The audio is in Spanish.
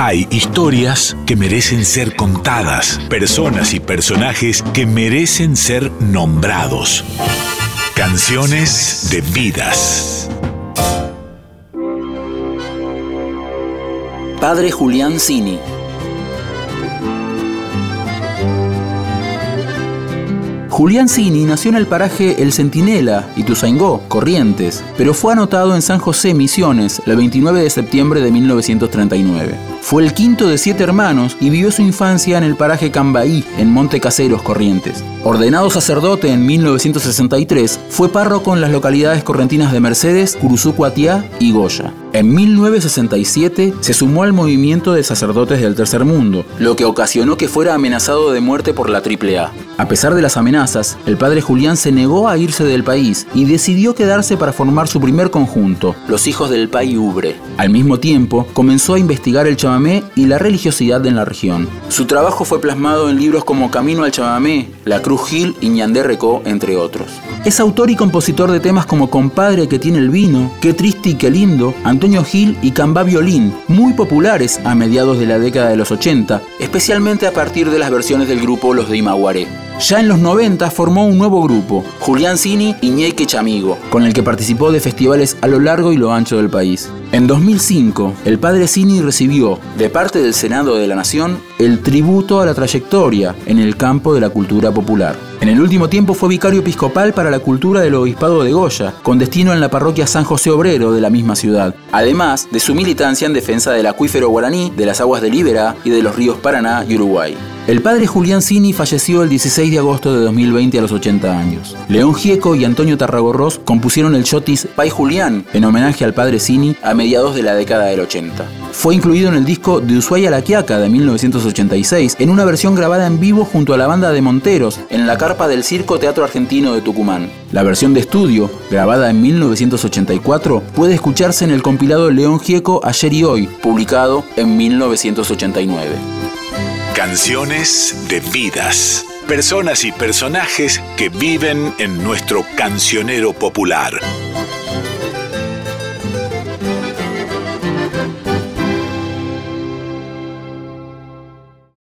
Hay historias que merecen ser contadas, personas y personajes que merecen ser nombrados. Canciones de vidas. Padre Julián Cini. Julián Cini nació en el paraje El Centinela, Ituzaingó, Corrientes, pero fue anotado en San José, Misiones, el 29 de septiembre de 1939. Fue el quinto de siete hermanos y vivió su infancia en el paraje Cambaí, en Monte Caseros, Corrientes. Ordenado sacerdote en 1963, fue párroco en las localidades correntinas de Mercedes, Curuzú, Cuatiá y Goya. En 1967 se sumó al movimiento de sacerdotes del Tercer Mundo, lo que ocasionó que fuera amenazado de muerte por la AAA. A pesar de las amenazas, el padre Julián se negó a irse del país y decidió quedarse para formar su primer conjunto, los Hijos del Pai Ubre. Al mismo tiempo, comenzó a investigar el chamamé y la religiosidad en la región. Su trabajo fue plasmado en libros como Camino al chamamé, La Cruz Gil y Ñandé Recó, entre otros. Es autor y compositor de temas como Compadre que tiene el vino, Qué triste y qué lindo, Antonio Gil y Camba Violín, muy populares a mediados de la década de los 80, especialmente a partir de las versiones del grupo Los de Imaguaré. Ya en los 90 formó un nuevo grupo, Julián Cini y Ñeque Chamigo, con el que participó de festivales a lo largo y lo ancho del país. En 2005, el padre Cini recibió, de parte del Senado de la Nación, el tributo a la trayectoria en el campo de la cultura popular. En el último tiempo fue vicario episcopal para la cultura del obispado de Goya, con destino en la parroquia San José Obrero de la misma ciudad, además de su militancia en defensa del acuífero guaraní, de las aguas de Libera y de los ríos Paraná y Uruguay. El padre Julián Cini falleció el 16 de agosto de 2020 a los 80 años. León Gieco y Antonio Tarragorros compusieron el chotis Pai Julián en homenaje al padre Cini a mediados de la década del 80. Fue incluido en el disco De Ushuaia la Quiaca de 1986 en una versión grabada en vivo junto a la banda de Monteros en la carpa del Circo Teatro Argentino de Tucumán. La versión de estudio, grabada en 1984, puede escucharse en el compilado León Gieco Ayer y Hoy, publicado en 1989. Canciones de vidas. Personas y personajes que viven en nuestro cancionero popular.